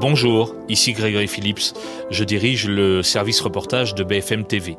Bonjour, ici Grégory Phillips. Je dirige le service reportage de BFM TV.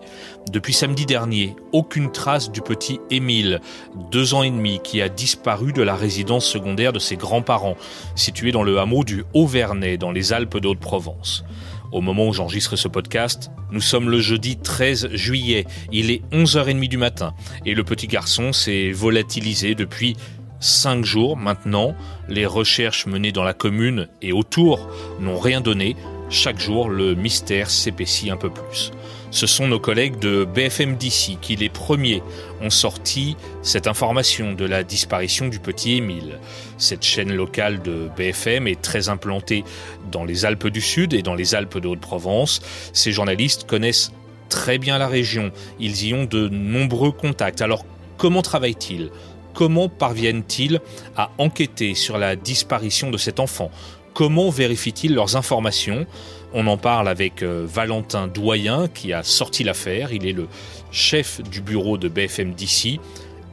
Depuis samedi dernier, aucune trace du petit Émile, deux ans et demi, qui a disparu de la résidence secondaire de ses grands-parents, située dans le hameau du Haut-Vernay, dans les Alpes de Haute-Provence. Au moment où j'enregistre ce podcast, nous sommes le jeudi 13 juillet. Il est 11h30 du matin et le petit garçon s'est volatilisé depuis cinq jours maintenant. Les recherches menées dans la commune et autour n'ont rien donné. Chaque jour, le mystère s'épaissit un peu plus. Ce sont nos collègues de BFM d'ici qui, les premiers, ont sorti cette information de la disparition du petit Émile. Cette chaîne locale de BFM est très implantée dans les Alpes du Sud et dans les Alpes de Haute-Provence. Ces journalistes connaissent très bien la région. Ils y ont de nombreux contacts. Alors, comment travaillent-ils Comment parviennent-ils à enquêter sur la disparition de cet enfant? Comment vérifient-ils leurs informations? On en parle avec euh, Valentin Doyen qui a sorti l'affaire. Il est le chef du bureau de BFM d'ici.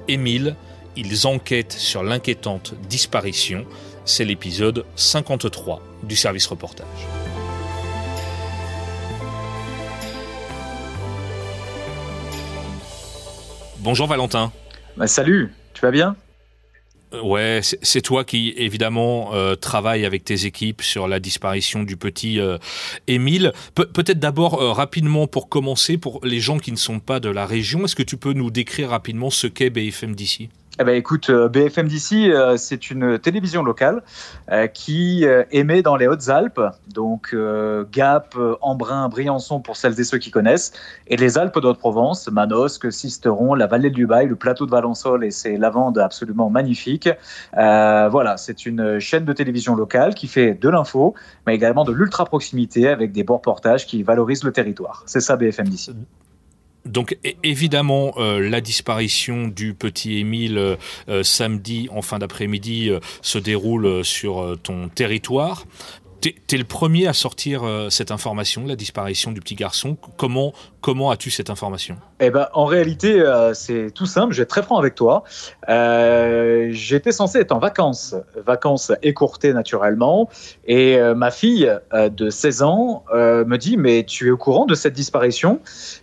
Émile, ils enquêtent sur l'inquiétante disparition. C'est l'épisode 53 du service reportage. Bonjour Valentin. Bah, salut. Tu vas bien? Euh, Ouais, c'est toi qui évidemment euh, travaille avec tes équipes sur la disparition du petit euh, Émile. Peut-être d'abord rapidement pour commencer, pour les gens qui ne sont pas de la région, est-ce que tu peux nous décrire rapidement ce qu'est BFM d'ici? Eh ben, écoute, euh, BFM d'ici, euh, c'est une télévision locale euh, qui émet dans les Hautes-Alpes, donc Gap, Embrun, Briançon pour celles et ceux qui connaissent, et les Alpes d'Haute-Provence, Manosque, Sisteron, la vallée du Bail, le plateau de Valençol et ses lavandes absolument magnifiques. voilà, c'est une chaîne de télévision locale qui fait de l'info, mais également de l'ultra proximité avec des beaux reportages qui valorisent le territoire. C'est ça BFM d'ici. Donc évidemment, euh, la disparition du petit Émile euh, euh, samedi en fin d'après-midi se déroule sur ton territoire. Tu es, le premier à sortir cette information, la disparition du petit garçon. Comment, comment as-tu cette information? Eh ben, En réalité, c'est tout simple. Je vais être très franc avec toi. J'étais censé être en vacances, vacances écourtées naturellement. Et ma fille de 16 ans me dit Mais tu es au courant de cette disparition?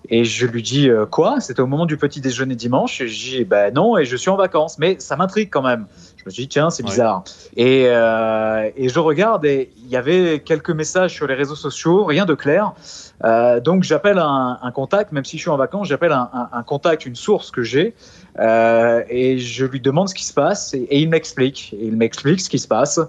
Et je lui dis euh, quoi? C'était au moment du petit déjeuner dimanche. Je dis ben non, et je suis en vacances. Mais ça m'intrigue quand même. Je me suis dit tiens, c'est bizarre. Et, euh, et, je regarde et il y avait quelques messages sur les réseaux sociaux, rien de clair. Euh, donc j'appelle un, un, contact, même si je suis en vacances, j'appelle un, un, un, contact, une source que j'ai, euh, et je lui demande ce qui se passe, et, et il m'explique. Il m'explique ce qui se passe.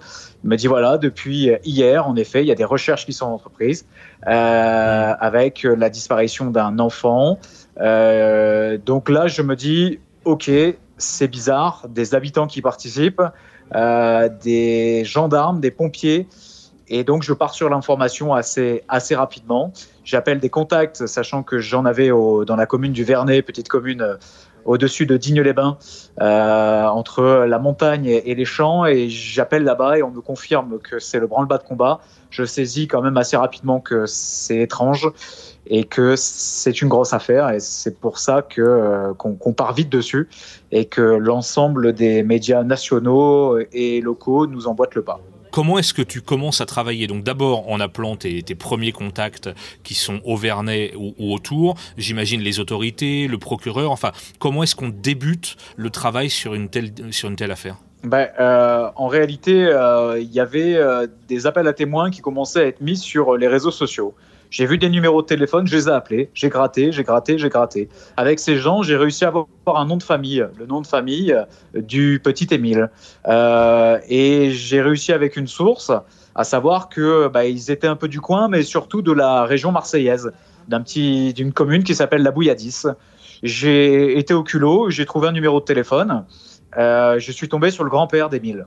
Il me dit voilà, depuis hier, en effet, il y a des recherches qui sont entreprises euh, avec la disparition d'un enfant. Donc là, je me dis ok, c'est bizarre, des habitants qui participent, euh, des gendarmes, des pompiers. Et donc, je pars sur l'information assez, assez rapidement. J'appelle des contacts, sachant que j'en avais au, dans la commune du Vernet, petite commune au-dessus de Digne-les-Bains, euh, entre la montagne et, les champs. Et j'appelle là-bas et on me confirme que c'est le branle-bas de combat. Je saisis quand même assez rapidement que c'est étrange et que c'est une grosse affaire et c'est pour ça que euh, qu'on part vite dessus et que l'ensemble des médias nationaux et locaux nous emboîtent le pas. Comment est-ce que tu commences à travailler? Donc d'abord en appelant tes, premiers contacts qui sont au Vernet ou, ou autour, j'imagine les autorités, le procureur, enfin comment est-ce qu'on débute le travail sur une telle, sur une telle affaire? Ben, euh, en réalité, euh, il y avait euh, des appels à témoins qui commençaient à être mis sur les réseaux sociaux. J'ai vu des numéros de téléphone, je les ai appelés, j'ai gratté, j'ai gratté, j'ai gratté. Avec ces gens, j'ai réussi à avoir un nom de famille, le nom de famille du petit Émile. Euh, et j'ai réussi avec une source à savoir que bah, ils étaient un peu du coin, mais surtout de la région marseillaise, d'une commune qui s'appelle la Bouilladis. J'ai été au culot, j'ai trouvé un numéro de téléphone. Euh, je suis tombé sur le grand-père d'Émile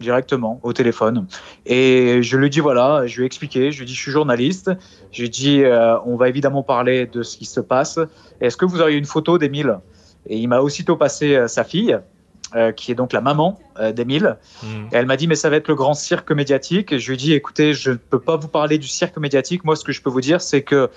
directement au téléphone et je lui dis voilà je lui ai expliqué je lui dis je suis journaliste je lui dis euh, on va évidemment parler de ce qui se passe est-ce que vous auriez une photo d'Émile? Et il m'a aussitôt passé euh, sa fille euh, qui est donc la maman d'Émile. Mmh. Elle m'a dit mais ça va être le grand cirque médiatique. Et je lui ai dit écoutez, je ne peux pas vous parler du cirque médiatique. Moi, ce que je peux vous dire, c'est que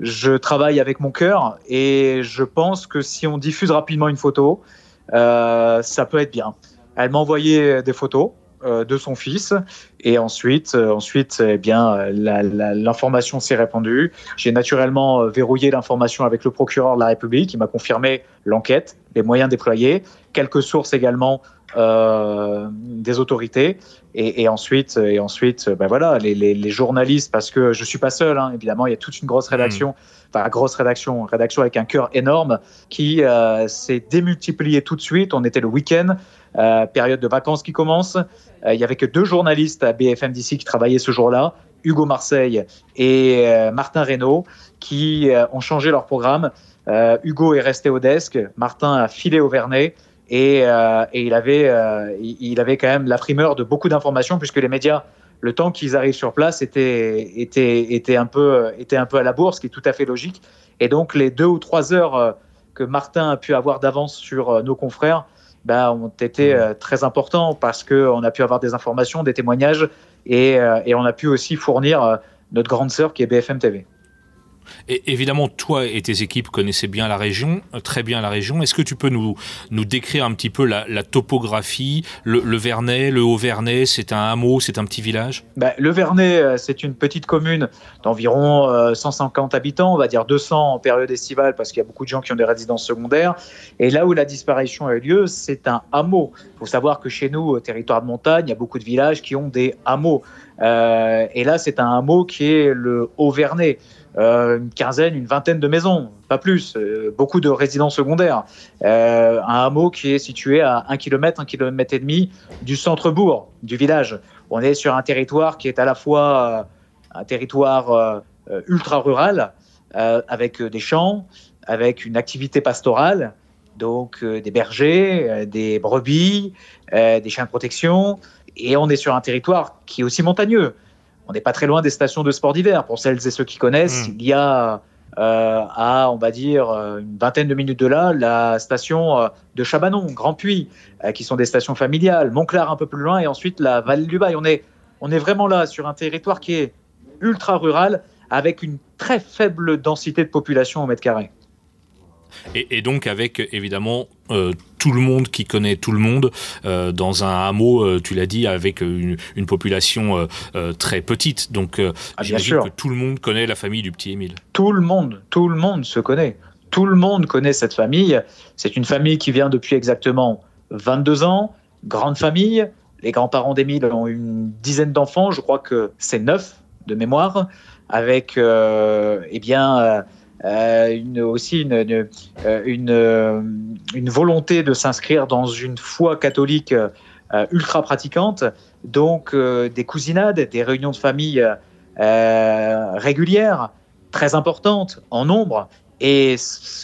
je travaille avec mon cœur et je pense que si on diffuse rapidement une photo, ça peut être bien. Elle m'a envoyé des photos de son fils. Et ensuite, ensuite eh bien, l'information s'est répandue. J'ai naturellement verrouillé l'information avec le procureur de la République qui m'a confirmé l'enquête, les moyens déployés, quelques sources également euh, des autorités. Et, ensuite, et ensuite ben voilà, les, journalistes, parce que je suis pas seul, hein, évidemment, il y a toute une grosse rédaction, mmh. enfin, grosse rédaction, rédaction avec un cœur énorme, qui euh, s'est démultipliée tout de suite. On était le week-end, euh, période de vacances qui commence. il y avait que deux journalistes à BFM d'ici qui travaillaient ce jour-là. Hugo Marseille et Martin Reynaud, qui ont changé leur programme. Hugo est resté au desk, Martin a filé au Vernet. Et, euh, il, avait, euh, il avait quand même la primeur de beaucoup d'informations, puisque les médias, le temps qu'ils arrivent sur place, était, était, un peu, à la bourse, ce qui est tout à fait logique. Et donc, les deux ou trois heures euh, que Martin a pu avoir d'avance sur nos confrères ben, ont été mmh. très importants parce qu'on a pu avoir des informations, des témoignages, et, et on a pu aussi fournir notre grande sœur qui est BFM TV. Évidemment, toi et tes équipes connaissaient bien la région, euh, très bien la région. Est-ce que tu peux nous, décrire un petit peu la, topographie le, le, Vernet, le Haut-Vernet, c'est un hameau, c'est un petit village? Bah, Le Vernet, euh, c'est une petite commune d'environ 150 euh, habitants, on va dire 200 en période estivale, parce qu'il y a beaucoup de gens qui ont des résidences secondaires. Et là où la disparition a eu lieu, c'est un hameau. Il faut savoir que chez nous, au territoire de montagne, il y a beaucoup de villages qui ont des hameaux. et là, c'est un hameau qui est le Haut-Vernet. Euh, une quinzaine, une vingtaine de maisons, pas plus, euh, beaucoup de résidences secondaires. Euh, un hameau qui est situé à un kilomètre, un kilomètre et demi du centre-bourg du village. On est sur un territoire qui est à la fois un territoire ultra rural, avec des champs, avec une activité pastorale, donc des bergers, des brebis, des chiens de protection, et on est sur un territoire qui est aussi montagneux on n'est pas très loin des stations de sport d'hiver. Pour celles et ceux qui connaissent, hmm. il y a euh, à, on va dire, euh, une vingtaine de minutes de là, la station euh, de Chabanon, Grand Puy, qui sont des stations familiales, Montclar un peu plus loin, et ensuite la vallée du Bail. On est, on est vraiment là sur un territoire qui est ultra rural, avec une très faible densité de population au mètre carré. Et, donc avec évidemment euh, tout le monde qui connaît tout le monde euh, dans un hameau, euh, tu l'as dit, avec une, population très petite. Donc ah, j'imagine que tout le monde connaît la famille du petit Émile. Tout le monde, tout le monde se connaît. Tout le monde connaît cette famille. C'est une famille qui vient depuis exactement 22 ans, grande famille. Les grands-parents d'Émile ont une dizaine d'enfants, je crois que c'est neuf de mémoire, avec eh bien euh, une, aussi une, euh, euh, une, volonté de s'inscrire dans une foi catholique ultra pratiquante, donc des cousinades, des réunions de famille régulières, très importantes en nombre. Et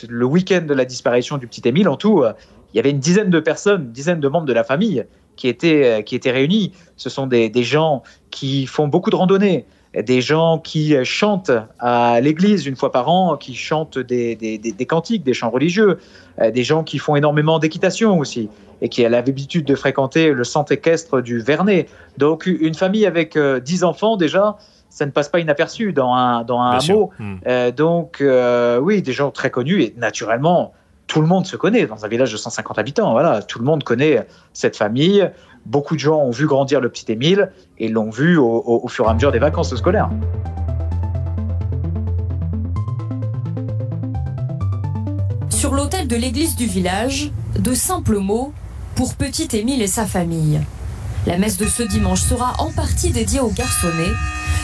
le week-end de la disparition du petit Émile, en tout, il y avait une dizaine de personnes, une dizaine de membres de la famille qui étaient, qui étaient réunis. Ce sont des, des gens qui font beaucoup de randonnées, des gens qui chantent à l'église une fois par an, qui chantent des, des, cantiques, des chants religieux, euh, des gens qui font énormément d'équitation aussi et qui a l'habitude de fréquenter le centre équestre du Vernet. Donc une famille avec euh, dix enfants déjà, ça ne passe pas inaperçu dans un, dans un hameau. Hmm. Euh, donc oui, des gens très connus et naturellement, tout le monde se connaît dans un village de 150 habitants. Voilà, tout le monde connaît cette famille. Beaucoup de gens ont vu grandir le petit Émile et l'ont vu au, fur et à mesure des vacances scolaires. Sur l'autel de l'église du village, de simples mots pour petit Émile et sa famille. La messe de ce dimanche sera en partie dédiée au garçonnet.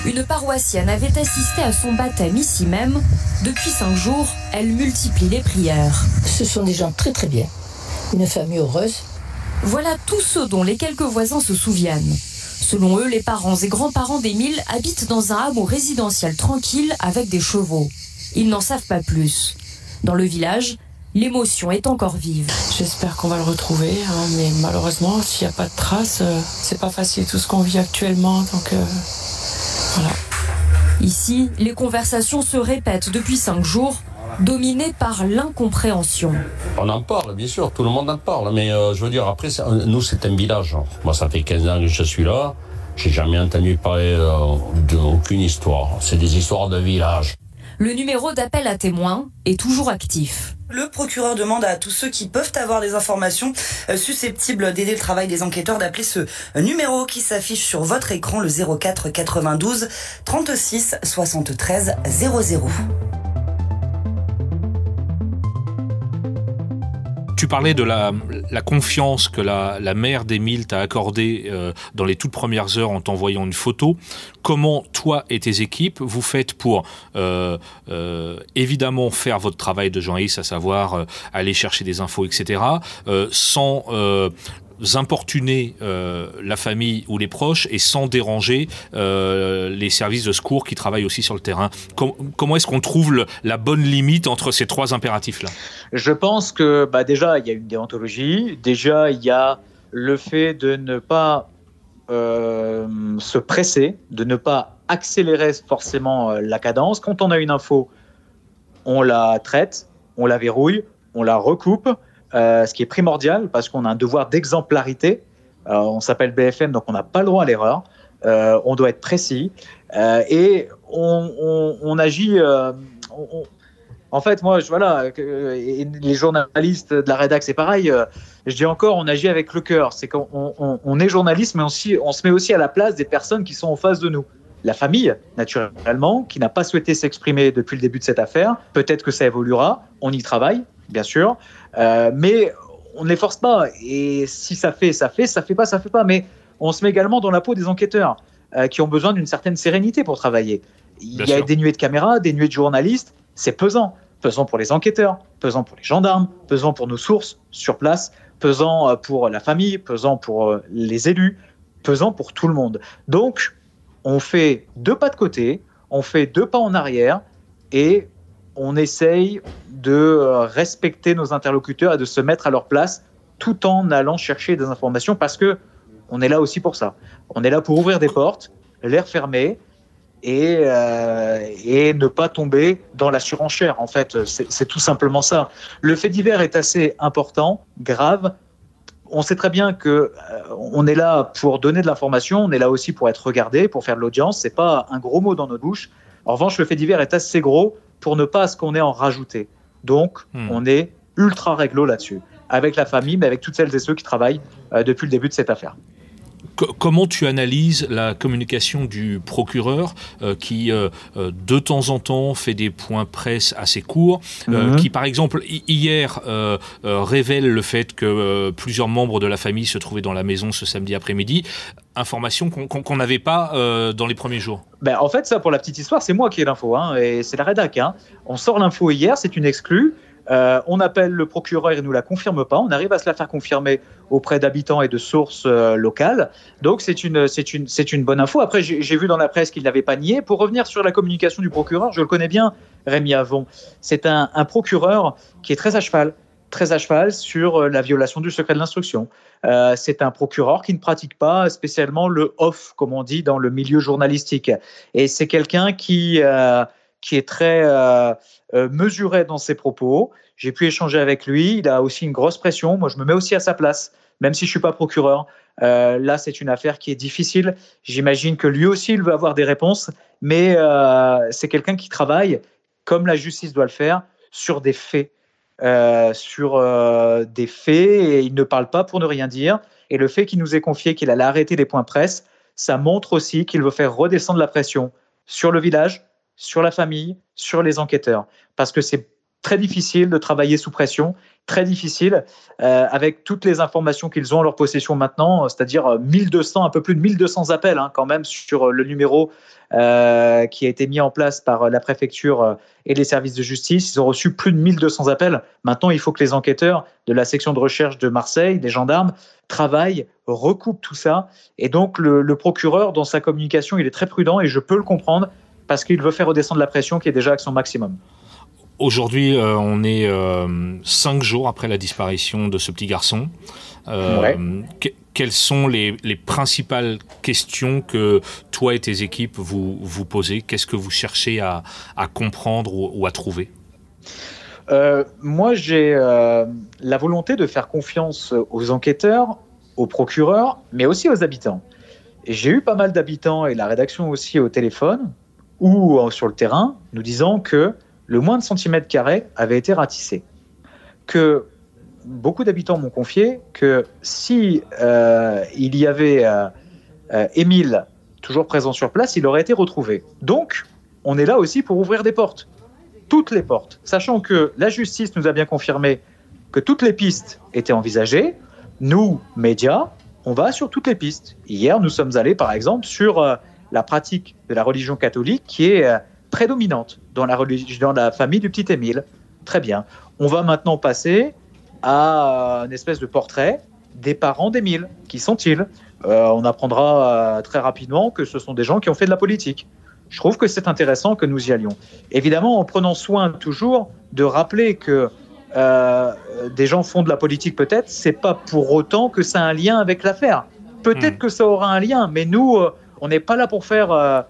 Une paroissienne avait assisté à son baptême ici même. Depuis cinq jours, elle multiplie les prières. Ce sont des gens très très bien. Une famille heureuse, voilà tous ceux dont les quelques voisins se souviennent. Selon eux, les parents et grands-parents d'Émile habitent dans un hameau résidentiel tranquille avec des chevaux. Ils n'en savent pas plus. Dans le village, l'émotion est encore vive. J'espère qu'on va le retrouver, hein, mais malheureusement, s'il n'y a pas de traces, euh, c'est pas facile tout ce qu'on vit actuellement, donc euh, voilà. Ici, les conversations se répètent depuis cinq jours dominé par l'incompréhension. On en parle, bien sûr, tout le monde en parle, mais euh, je veux dire, après, nous, c'est un village. Moi, ça fait 15 ans que je suis là, j'ai jamais entendu parler euh, d'aucune histoire. C'est des histoires de village. Le numéro d'appel à témoins est toujours actif. Le procureur demande à tous ceux qui peuvent avoir des informations euh, susceptibles d'aider le travail des enquêteurs d'appeler ce numéro qui s'affiche sur votre écran, le 04 92 36 73 00. Parlais de la, confiance que la, mère d'Émile t'a accordée euh, dans les toutes premières heures en t'envoyant une photo. Comment toi et tes équipes vous faites pour euh, euh, évidemment faire votre travail de journaliste, à savoir aller chercher des infos, etc., sans importuner euh, la famille ou les proches et sans déranger euh, les services de secours qui travaillent aussi sur le terrain. comment est-ce qu'on trouve la bonne limite entre ces trois impératifs-là? Je pense que bah, déjà, il y a une déontologie, déjà, il y a le fait de ne pas euh, se presser, de ne pas accélérer forcément la cadence. Quand on a une info, on la traite, on la verrouille, on la recoupe euh, ce qui est primordial parce qu'on a un devoir d'exemplarité. Euh, on s'appelle BFM, donc on n'a pas le droit à l'erreur. Euh, on doit être précis et on, agit. en fait, moi, voilà, les journalistes de la rédac, c'est pareil. je dis encore, on agit avec le cœur. C'est qu'on on, est journaliste, mais aussi, on se met aussi à la place des personnes qui sont en face de nous la famille, naturellement, qui n'a pas souhaité s'exprimer depuis le début de cette affaire. Peut-être que ça évoluera, on y travaille, bien sûr, euh, mais on ne les force pas. Et si ça fait, ça fait, ça fait pas, ça fait pas. Mais on se met également dans la peau des enquêteurs euh, qui ont besoin d'une certaine sérénité pour travailler. Il y a des nuées de caméras, des nuées de journalistes, c'est pesant. Pesant pour les enquêteurs, pesant pour les gendarmes, pesant pour nos sources sur place, pesant euh, pour la famille, pesant pour les élus, pesant pour tout le monde. Donc, on fait deux pas de côté, on fait deux pas en arrière et on essaye de euh, respecter nos interlocuteurs et de se mettre à leur place tout en allant chercher des informations parce que on est là aussi pour ça. On est là pour ouvrir des portes, les refermer et, euh, et ne pas tomber dans la surenchère. En fait, c'est tout simplement ça. Le fait divers est assez important, grave. On sait très bien que euh, on est là pour donner de l'information, on est là aussi pour être regardé, pour faire de l'audience. C'est pas un gros mot dans notre bouche. En revanche, le fait divers est assez gros pour ne pas à ce qu'on ait en rajouter. Donc, hmm. on est ultra réglo là-dessus, avec la famille, mais avec toutes celles et ceux qui travaillent euh, depuis le début de cette affaire. Comment tu analyses la communication du procureur euh, qui, euh, de temps en temps, fait des points presse assez courts, mhm. qui, par exemple, hier révèle le fait que plusieurs membres de la famille se trouvaient dans la maison ce samedi après-midi information qu'on n'avait pas dans les premiers jours ben, En fait, ça, pour la petite histoire, c'est moi qui ai l'info, hein, et c'est la rédac. Hein. On sort l'info hier, c'est une exclue. Euh, on appelle le procureur, il ne nous la confirme pas. On arrive à se la faire confirmer auprès d'habitants et de sources euh, locales. Donc c'est une, c'est une, c'est une bonne info. Après, j'ai vu dans la presse qu'il n'avait pas nié. Pour revenir sur la communication du procureur, je le connais bien, Rémi Avon. C'est un, procureur qui est très à cheval très à cheval sur euh, la violation du secret de l'instruction. C'est un procureur qui ne pratique pas spécialement le off, comme on dit dans le milieu journalistique. Et c'est quelqu'un qui, qui est très mesuré dans ses propos. J'ai pu échanger avec lui. Il a aussi une grosse pression. Moi, je me mets aussi à sa place, même si je suis pas procureur. là, c'est une affaire qui est difficile. J'imagine que lui aussi, il veut avoir des réponses, mais c'est quelqu'un qui travaille, comme la justice doit le faire, sur des faits euh, sur euh, des faits et il ne parle pas pour ne rien dire. Et le fait qu'il nous ait confié qu'il allait arrêter les points presse, ça montre aussi qu'il veut faire redescendre la pression sur le village, sur la famille, sur les enquêteurs. Parce que c'est très difficile de travailler sous pression, très difficile euh, avec toutes les informations qu'ils ont en leur possession maintenant, c'est-à-dire 1200, un peu plus de 1200 appels hein, quand même sur le numéro euh, qui a été mis en place par la préfecture et les services de justice. Ils ont reçu plus de 1200 appels. Maintenant, il faut que les enquêteurs de la section de recherche de Marseille, des gendarmes, travaillent, recoupent tout ça. Et donc, le procureur, dans sa communication, il est très prudent et je peux le comprendre parce qu'il veut faire redescendre la pression qui est déjà à son maximum. Aujourd'hui, euh, on est euh, cinq jours après la disparition de ce petit garçon. Euh, quelles sont les, principales questions que toi et tes équipes vous, vous posez? Qu'est-ce que vous cherchez à, comprendre ou, à trouver? Moi, j'ai la volonté de faire confiance aux enquêteurs, aux procureurs, mais aussi aux habitants. J'ai eu pas mal d'habitants et la rédaction aussi au téléphone ou sur le terrain, nous disant que le moins de centimètres carrés avait été ratissé. Que beaucoup d'habitants m'ont confié que si euh, il y avait euh, euh, Émile toujours présent sur place, il aurait été retrouvé. Donc, on est là aussi pour ouvrir des portes, toutes les portes, sachant que la justice nous a bien confirmé que toutes les pistes étaient envisagées. Nous, médias, on va sur toutes les pistes. Hier, nous sommes allés, par exemple, sur la pratique de la religion catholique qui est prédominante dans la, dans la famille du petit Émile. Très bien. On va maintenant passer à une espèce de portrait des parents d'Émile. Qui sont-ils? Euh, On apprendra euh, très rapidement que ce sont des gens qui ont fait de la politique. Je trouve que c'est intéressant que nous y allions. Évidemment, en prenant soin toujours de rappeler que euh, des gens font de la politique peut-être, c'est pas pour autant que ça a un lien avec l'affaire. Peut-être hmm. que ça aura un lien, mais nous, on n'est pas là pour faire,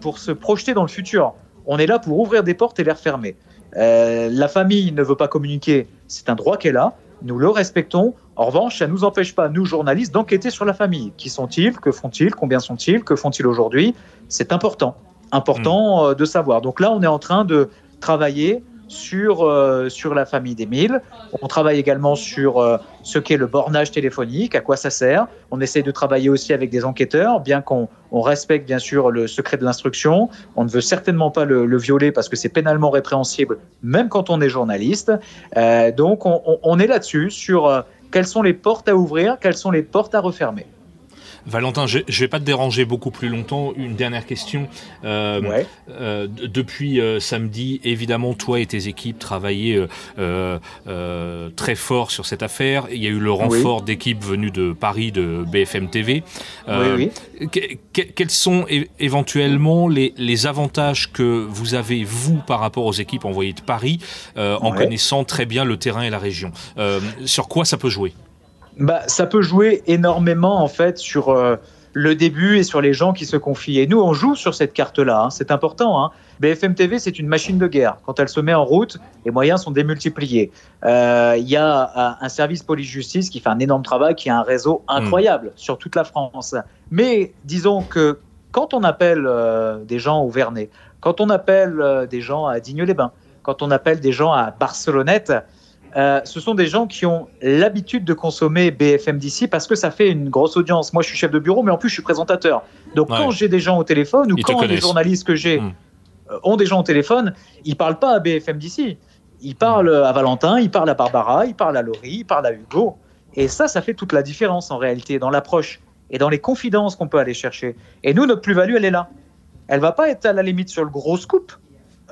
pour se projeter dans le futur. On est là pour ouvrir des portes et les refermer. Euh, la famille ne veut pas communiquer, c'est un droit qu'elle a. Nous le respectons. En revanche, ça ne nous empêche pas, nous journalistes, d'enquêter sur la famille. Qui sont-ils? Que font-ils? Combien sont-ils? Que font-ils aujourd'hui? C'est important, important hmm. euh, de savoir. Donc là, on est en train de travailler sur, euh, sur la famille d'Émile. On travaille également sur euh, ce qu'est le bornage téléphonique, à quoi ça sert. On essaie de travailler aussi avec des enquêteurs, bien qu'on on respecte bien sûr le secret de l'instruction. On ne veut certainement pas le, violer parce que c'est pénalement répréhensible, même quand on est journaliste. Euh, donc on, on est là-dessus, sur quelles sont les portes à ouvrir, quelles sont les portes à refermer. Valentin, je ne vais pas te déranger beaucoup plus longtemps. Une dernière question. Euh, euh, depuis euh, samedi, évidemment, toi et tes équipes travaillaient très fort sur cette affaire. Il y a eu le renfort d'équipes venues de Paris, de BFM TV. oui, quels sont éventuellement les, avantages que vous avez, vous, par rapport aux équipes envoyées de Paris, en connaissant très bien le terrain et la région? Sur quoi ça peut jouer? Bah, ça peut jouer énormément en fait sur euh, le début et sur les gens qui se confient. Et nous, on joue sur cette carte-là. Hein. c'est important. Hein. BFM TV, c'est une machine de guerre. Quand elle se met en route, les moyens sont démultipliés. Euh, il y a un service police-justice qui fait un énorme travail, qui a un réseau incroyable hmm. sur toute la France. Mais disons que quand on appelle euh, des gens au Vernet, quand on appelle des gens à Digne-les-Bains, quand on appelle des gens à Barcelonnette, euh, ce sont des gens qui ont l'habitude de consommer BFM d'ici parce que ça fait une grosse audience. Moi, je suis chef de bureau, mais en plus, je suis présentateur. Donc, quand j'ai des gens au téléphone ou quand les journalistes que j'ai hmm. euh, ont des gens au téléphone, ils parlent pas à BFM d'ici. Ils parlent à Valentin, ils parlent à Barbara, ils parlent à Laurie, ils parlent à Hugo. Et ça, ça fait toute la différence en réalité dans l'approche et dans les confidences qu'on peut aller chercher. Et nous, notre plus-value, elle est là. Elle va pas être à la limite sur le gros scoop.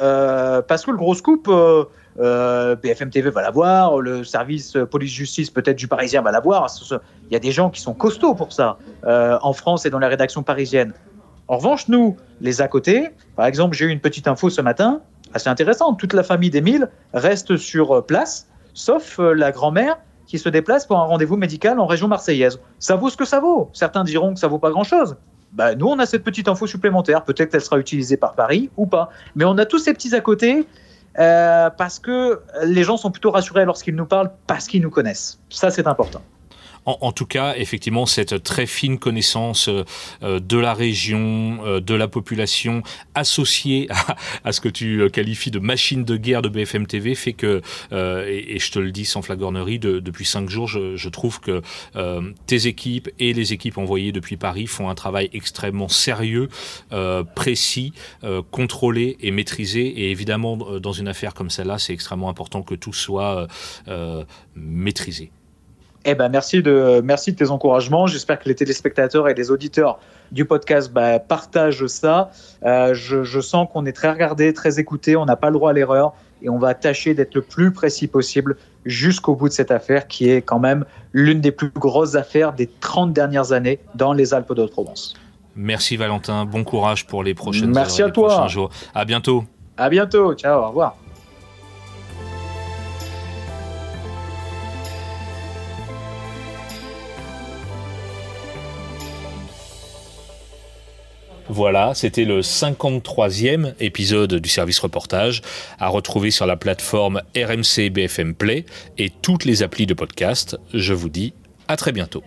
Euh, parce que le gros scoop, euh, BFM TV va l'avoir, le service police-justice peut-être du Parisien va l'avoir. Il y a des gens qui sont costauds pour ça euh, en France et dans les rédactions parisiennes. En revanche, nous, les à côté, par exemple, j'ai eu une petite info ce matin, assez intéressante. Toute la famille d'Émile reste sur place, sauf euh, la grand-mère qui se déplace pour un rendez-vous médical en région marseillaise. Ça vaut ce que ça vaut. Certains diront que ça vaut pas grand-chose. Bah, nous, on a cette petite info supplémentaire. Peut-être qu'elle sera utilisée par Paris ou pas. Mais on a tous ces petits à côté euh, parce que les gens sont plutôt rassurés lorsqu'ils nous parlent parce qu'ils nous connaissent. Ça, c'est important. En, tout cas, effectivement, cette très fine connaissance euh, euh, de la région, euh, de la population, associée à, ce que tu qualifies de machine de guerre de BFM TV, fait que, et, je te le dis sans flagornerie, depuis cinq jours, je, trouve que tes équipes et les équipes envoyées depuis Paris font un travail extrêmement sérieux, précis, contrôlé et maîtrisé. Et évidemment, dans une affaire comme celle-là, c'est extrêmement important que tout soit maîtrisé. Eh ben merci de merci de tes encouragements. J'espère que les téléspectateurs et les auditeurs du podcast bah, partagent ça. Euh, je, je, sens qu'on est très regardé, très écouté. On n'a pas le droit à l'erreur et on va tâcher d'être le plus précis possible jusqu'au bout de cette affaire qui est quand même l'une des plus grosses affaires des 30 dernières années dans les Alpes de Provence. Merci Valentin. Bon courage pour les prochaines Merci à toi. jours. À bientôt. À bientôt. Ciao. Au revoir. Voilà, c'était le 53e épisode du service reportage à retrouver sur la plateforme RMC BFM Play et toutes les applis de podcast. Je vous dis à très bientôt.